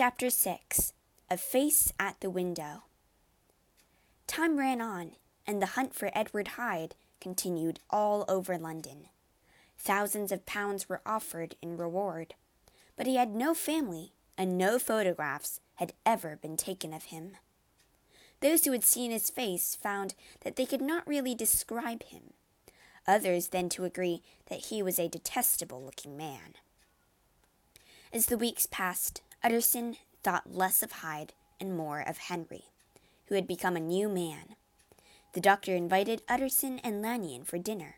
Chapter 6 A Face at the Window. Time ran on, and the hunt for Edward Hyde continued all over London. Thousands of pounds were offered in reward, but he had no family, and no photographs had ever been taken of him. Those who had seen his face found that they could not really describe him. Others then to agree that he was a detestable looking man. As the weeks passed, Utterson thought less of Hyde and more of Henry, who had become a new man. The doctor invited Utterson and Lanyon for dinner,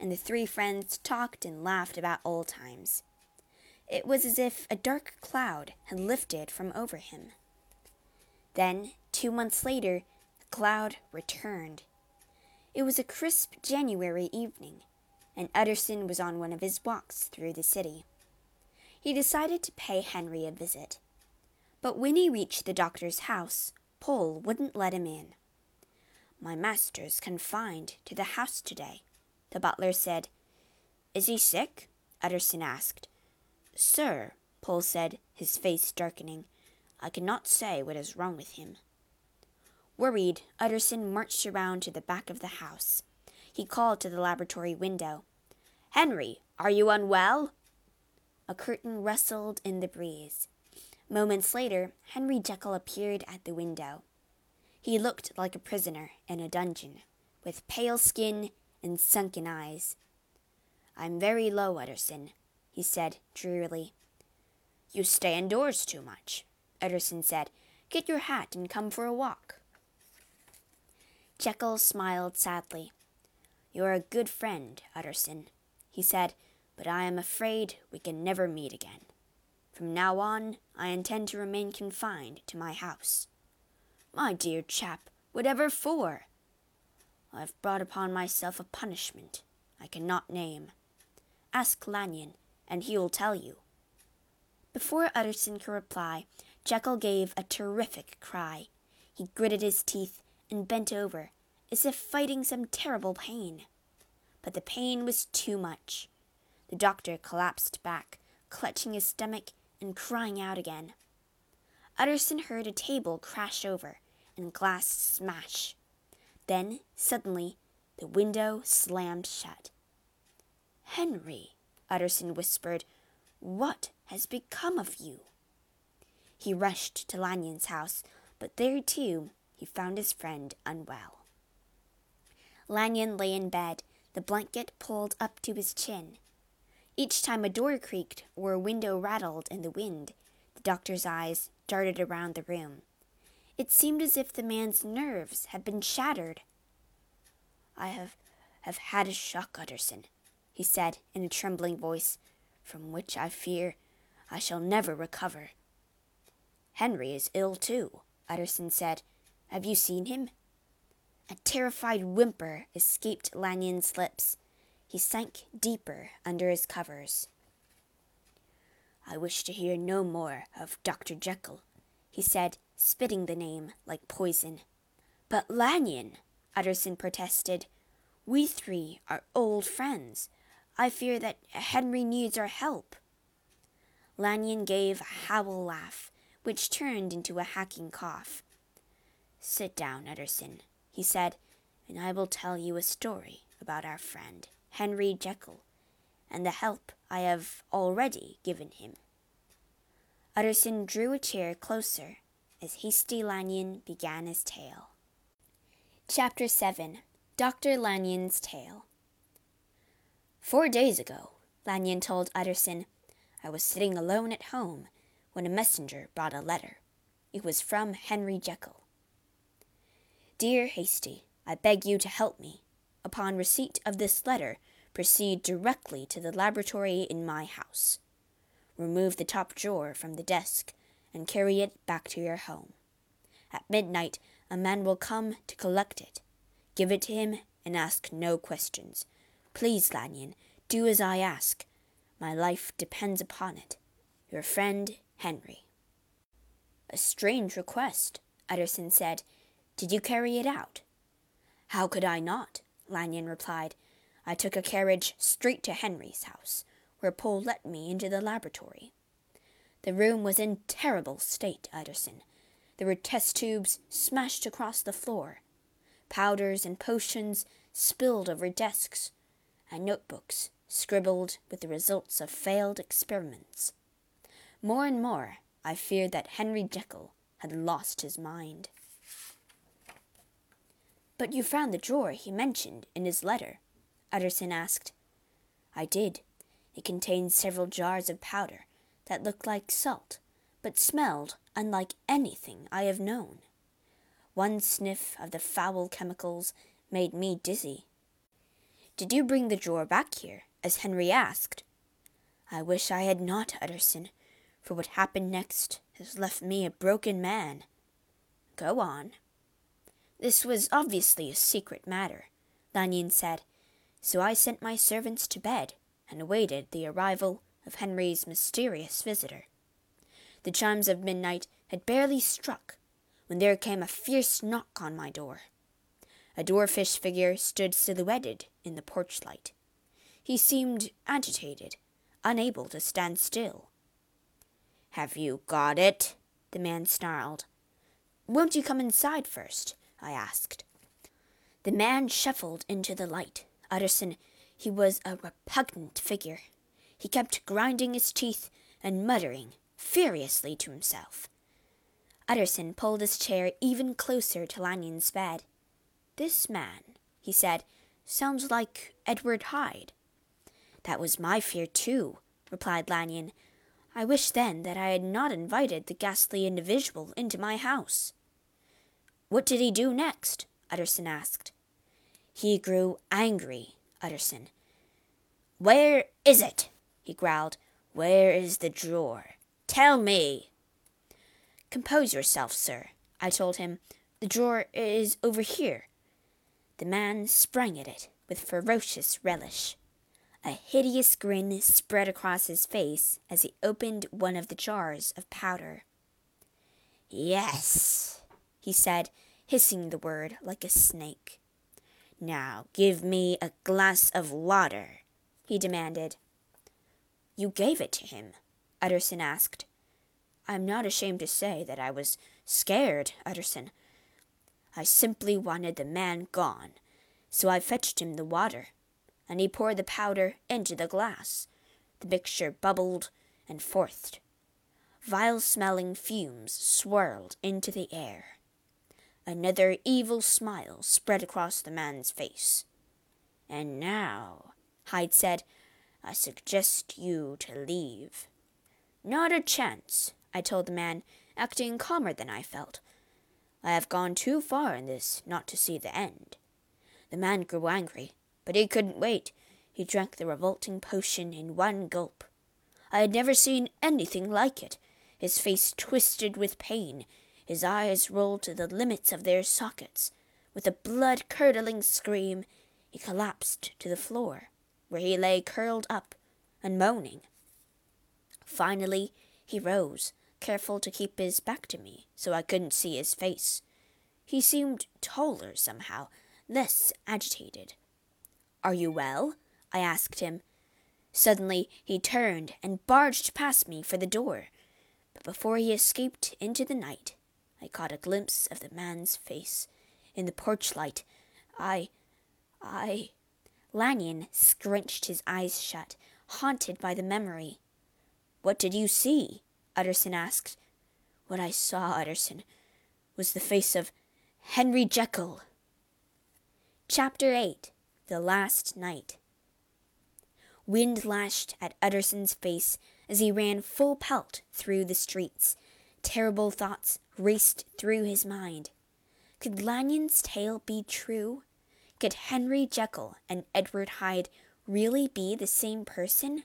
and the three friends talked and laughed about old times. It was as if a dark cloud had lifted from over him. Then, two months later, the cloud returned. It was a crisp January evening, and Utterson was on one of his walks through the city he decided to pay Henry a visit. But when he reached the doctor's house, Poole wouldn't let him in. My master's confined to the house today, the butler said. Is he sick? Utterson asked. Sir, Poole said, his face darkening, I cannot say what is wrong with him. Worried, Utterson marched around to the back of the house. He called to the laboratory window. Henry, are you unwell? A curtain rustled in the breeze. Moments later, Henry Jekyll appeared at the window. He looked like a prisoner in a dungeon, with pale skin and sunken eyes. I'm very low, Utterson, he said drearily. You stay indoors too much, Utterson said. Get your hat and come for a walk. Jekyll smiled sadly. You're a good friend, Utterson, he said, but I am afraid we can never meet again. From now on, I intend to remain confined to my house. My dear chap, whatever for? I've brought upon myself a punishment I cannot name. Ask Lanyon, and he will tell you. Before Utterson could reply, Jekyll gave a terrific cry. He gritted his teeth and bent over, as if fighting some terrible pain. But the pain was too much. The doctor collapsed back, clutching his stomach and crying out again. Utterson heard a table crash over and glass smash. Then, suddenly, the window slammed shut. Henry, Utterson whispered, what has become of you? He rushed to Lanyon's house, but there too he found his friend unwell. Lanyon lay in bed, the blanket pulled up to his chin. Each time a door creaked or a window rattled in the wind, the doctor's eyes darted around the room. It seemed as if the man's nerves had been shattered. I have, have had a shock, Utterson, he said in a trembling voice, from which I fear I shall never recover. Henry is ill too, Utterson said. Have you seen him? A terrified whimper escaped Lanyon's lips. He sank deeper under his covers. I wish to hear no more of Dr. Jekyll, he said, spitting the name like poison. But Lanyon, Utterson protested, we three are old friends. I fear that Henry needs our help. Lanyon gave a howl laugh, which turned into a hacking cough. Sit down, Utterson, he said, and I will tell you a story about our friend. Henry Jekyll, and the help I have already given him. Utterson drew a chair closer as Hastie Lanyon began his tale. Chapter 7 Dr. Lanyon's Tale Four days ago, Lanyon told Utterson, I was sitting alone at home when a messenger brought a letter. It was from Henry Jekyll. Dear Hastie, I beg you to help me. Upon receipt of this letter, proceed directly to the laboratory in my house. Remove the top drawer from the desk and carry it back to your home. At midnight, a man will come to collect it. Give it to him and ask no questions. Please, Lanyon, do as I ask. My life depends upon it. Your friend, Henry. A strange request, Utterson said. Did you carry it out? How could I not? Lanyon replied. I took a carriage straight to Henry's house, where Poole let me into the laboratory. The room was in terrible state, Utterson. There were test tubes smashed across the floor, powders and potions spilled over desks, and notebooks scribbled with the results of failed experiments. More and more, I feared that Henry Jekyll had lost his mind. But you found the drawer he mentioned in his letter? Utterson asked. I did. It contained several jars of powder that looked like salt, but smelled unlike anything I have known. One sniff of the foul chemicals made me dizzy. Did you bring the drawer back here, as Henry asked? I wish I had not, Utterson, for what happened next has left me a broken man. Go on. This was obviously a secret matter, Lanyon said, so I sent my servants to bed and awaited the arrival of Henry's mysterious visitor. The chimes of midnight had barely struck when there came a fierce knock on my door. A dwarfish figure stood silhouetted in the porch light. He seemed agitated, unable to stand still. Have you got it? the man snarled. Won't you come inside first? I asked. The man shuffled into the light. Utterson, he was a repugnant figure. He kept grinding his teeth and muttering furiously to himself. Utterson pulled his chair even closer to Lanyon's bed. This man, he said, sounds like Edward Hyde. That was my fear, too, replied Lanyon. I wish then that I had not invited the ghastly individual into my house. What did he do next? Utterson asked. He grew angry, Utterson. Where is it? he growled. Where is the drawer? Tell me. Compose yourself, sir, I told him. The drawer is over here. The man sprang at it with ferocious relish. A hideous grin spread across his face as he opened one of the jars of powder. Yes, he said, hissing the word like a snake. Now give me a glass of water, he demanded. You gave it to him? Utterson asked. I'm not ashamed to say that I was scared, Utterson. I simply wanted the man gone, so I fetched him the water, and he poured the powder into the glass. The mixture bubbled and forthed. Vile smelling fumes swirled into the air. Another evil smile spread across the man's face. And now, Hyde said, I suggest you to leave. Not a chance, I told the man, acting calmer than I felt. I have gone too far in this not to see the end. The man grew angry, but he couldn't wait. He drank the revolting potion in one gulp. I had never seen anything like it. His face twisted with pain, his eyes rolled to the limits of their sockets. With a blood curdling scream, he collapsed to the floor where he lay curled up and moaning. Finally, he rose, careful to keep his back to me so I couldn't see his face. He seemed taller somehow, less agitated. Are you well? I asked him. Suddenly he turned and barged past me for the door, but before he escaped into the night, I caught a glimpse of the man's face in the porch light. I. I. Lanyon scrunched his eyes shut, haunted by the memory. What did you see? Utterson asked. What I saw, Utterson, was the face of Henry Jekyll. Chapter 8 The Last Night Wind lashed at Utterson's face as he ran full pelt through the streets. Terrible thoughts raced through his mind. Could Lanyon's tale be true? Could Henry Jekyll and Edward Hyde really be the same person?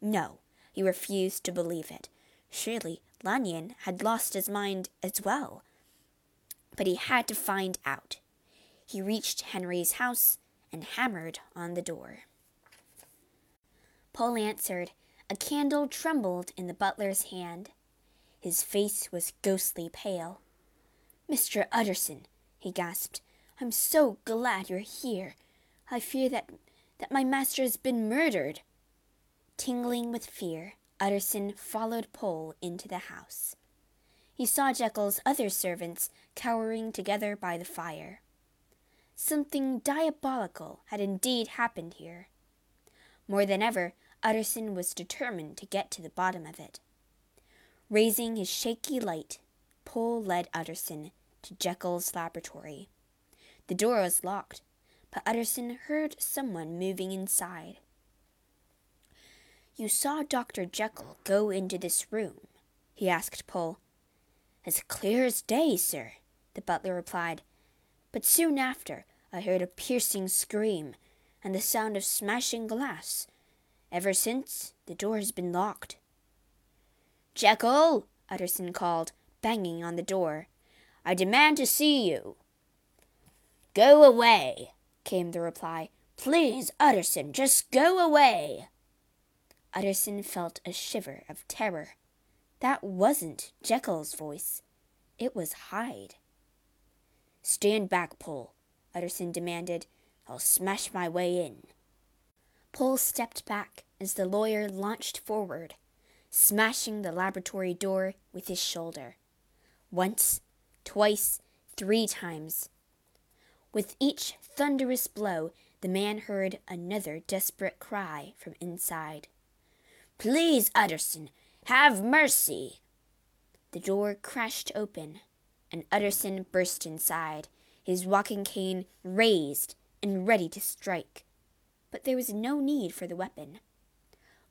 No, he refused to believe it. Surely Lanyon had lost his mind as well. But he had to find out. He reached Henry's house and hammered on the door. Poole answered. A candle trembled in the butler's hand. His face was ghostly pale. Mr. Utterson, he gasped, I'm so glad you're here. I fear that that my master has been murdered. Tingling with fear, Utterson followed Poole into the house. He saw Jekyll's other servants cowering together by the fire. Something diabolical had indeed happened here. More than ever, Utterson was determined to get to the bottom of it. Raising his shaky light, Poole led Utterson to Jekyll's laboratory. The door was locked, but Utterson heard someone moving inside. You saw Dr. Jekyll go into this room? he asked Poole. As clear as day, sir, the butler replied. But soon after, I heard a piercing scream and the sound of smashing glass. Ever since, the door has been locked. Jekyll, Utterson called, banging on the door. I demand to see you. Go away, came the reply. Please, Utterson, just go away. Utterson felt a shiver of terror. That wasn't Jekyll's voice. It was Hyde. Stand back, Poole, Utterson demanded. I'll smash my way in. Poole stepped back as the lawyer launched forward, smashing the laboratory door with his shoulder. Once, twice, three times. With each thunderous blow, the man heard another desperate cry from inside. Please, Utterson, have mercy! The door crashed open, and Utterson burst inside, his walking cane raised and ready to strike. But there was no need for the weapon.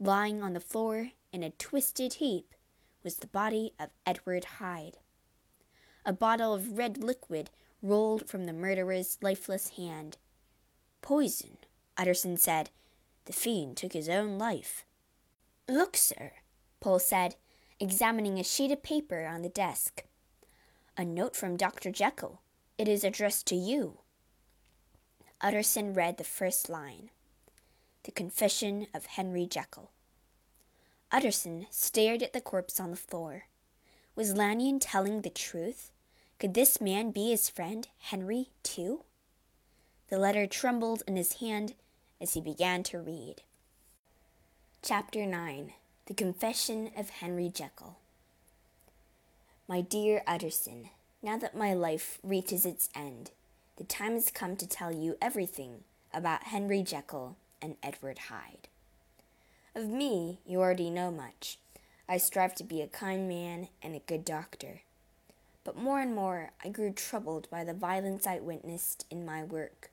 Lying on the floor in a twisted heap was the body of Edward Hyde. A bottle of red liquid rolled from the murderer's lifeless hand. Poison, Utterson said. The fiend took his own life. Look, sir, Poole said, examining a sheet of paper on the desk. A note from Dr. Jekyll. It is addressed to you. Utterson read the first line The Confession of Henry Jekyll. Utterson stared at the corpse on the floor. Was Lanyon telling the truth? Could this man be his friend, Henry, too? The letter trembled in his hand as he began to read. Chapter 9 The Confession of Henry Jekyll. My dear Utterson, now that my life reaches its end, the time has come to tell you everything about Henry Jekyll and Edward Hyde. Of me, you already know much. I strive to be a kind man and a good doctor. But more and more I grew troubled by the violence I witnessed in my work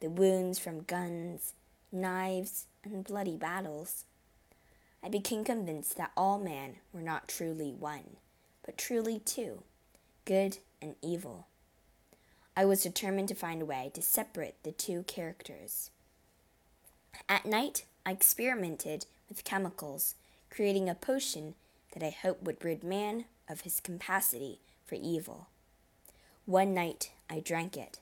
the wounds from guns, knives, and bloody battles. I became convinced that all men were not truly one, but truly two good and evil. I was determined to find a way to separate the two characters. At night, I experimented with chemicals, creating a potion that I hoped would rid man of his capacity for evil. One night, I drank it.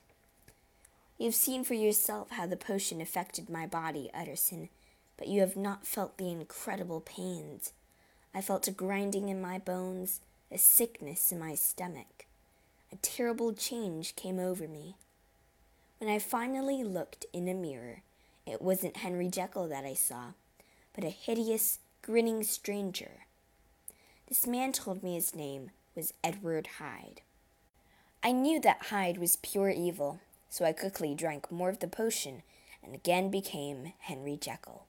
You've seen for yourself how the potion affected my body, Utterson but you have not felt the incredible pains. I felt a grinding in my bones, a sickness in my stomach. A terrible change came over me. When I finally looked in a mirror, it wasn't Henry Jekyll that I saw, but a hideous, grinning stranger. This man told me his name was Edward Hyde. I knew that Hyde was pure evil, so I quickly drank more of the potion and again became Henry Jekyll.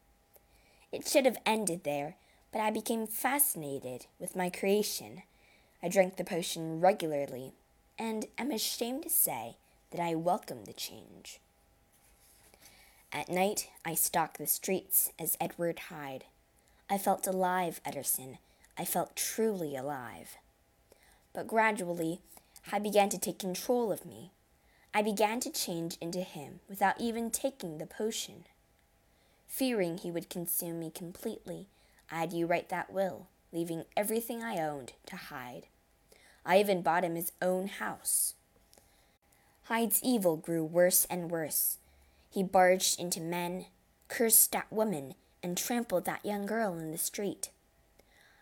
It should have ended there, but I became fascinated with my creation. I drank the potion regularly, and am ashamed to say that I welcomed the change. At night, I stalked the streets as Edward Hyde. I felt alive, Utterson. I felt truly alive. But gradually, Hyde began to take control of me. I began to change into him without even taking the potion. Fearing he would consume me completely, I had you write that will, leaving everything I owned to Hyde. I even bought him his own house. Hyde's evil grew worse and worse. He barged into men, cursed at women, and trampled that young girl in the street.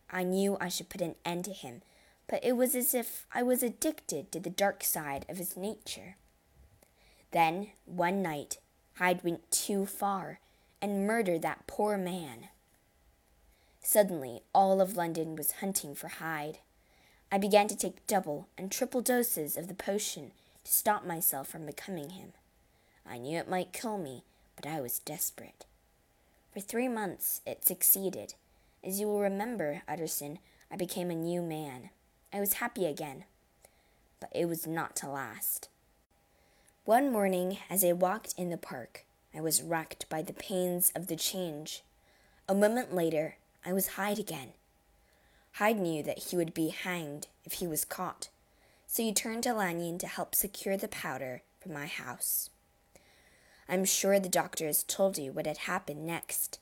I knew I should put an end to him, but it was as if I was addicted to the dark side of his nature. Then, one night, Hyde went too far and murdered that poor man. Suddenly, all of London was hunting for Hyde. I began to take double and triple doses of the potion to stop myself from becoming him. I knew it might kill me, but I was desperate. For three months it succeeded. As you will remember, Utterson, I became a new man. I was happy again. But it was not to last. One morning, as I walked in the park, I was racked by the pains of the change. A moment later, I was Hyde again. Hyde knew that he would be hanged if he was caught, so he turned to Lanyon to help secure the powder from my house. I'm sure the doctor has told you what had happened next,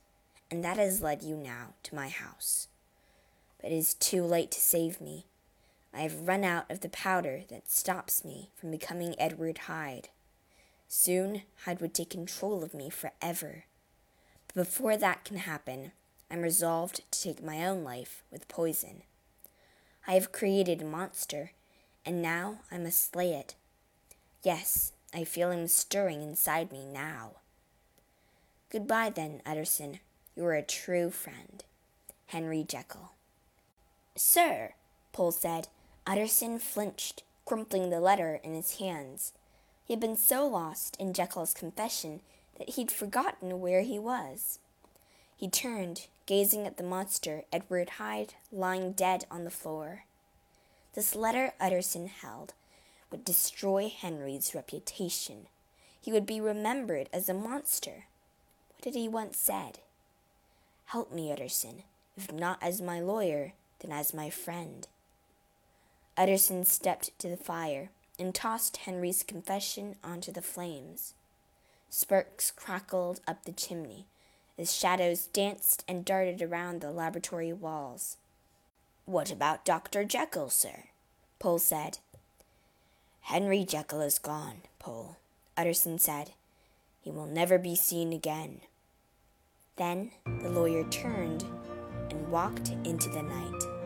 and that has led you now to my house. But it is too late to save me. I have run out of the powder that stops me from becoming Edward Hyde. Soon Hyde would take control of me forever. But before that can happen, I'm resolved to take my own life with poison. I have created a monster, and now I must slay it. Yes, I feel him stirring inside me now. Goodbye, then, Utterson. You are a true friend. Henry Jekyll. Sir, Poole said. Utterson flinched, crumpling the letter in his hands. He had been so lost in Jekyll's confession that he'd forgotten where he was. He turned, gazing at the monster Edward Hyde lying dead on the floor. This letter Utterson held would destroy Henry's reputation. He would be remembered as a monster. What had he once said? Help me, Utterson, if not as my lawyer, then as my friend. Utterson stepped to the fire and tossed Henry's confession onto the flames. Sparks crackled up the chimney as shadows danced and darted around the laboratory walls. What about Dr. Jekyll, sir? Poole said. Henry Jekyll is gone, Poole, Utterson said. He will never be seen again. Then the lawyer turned and walked into the night.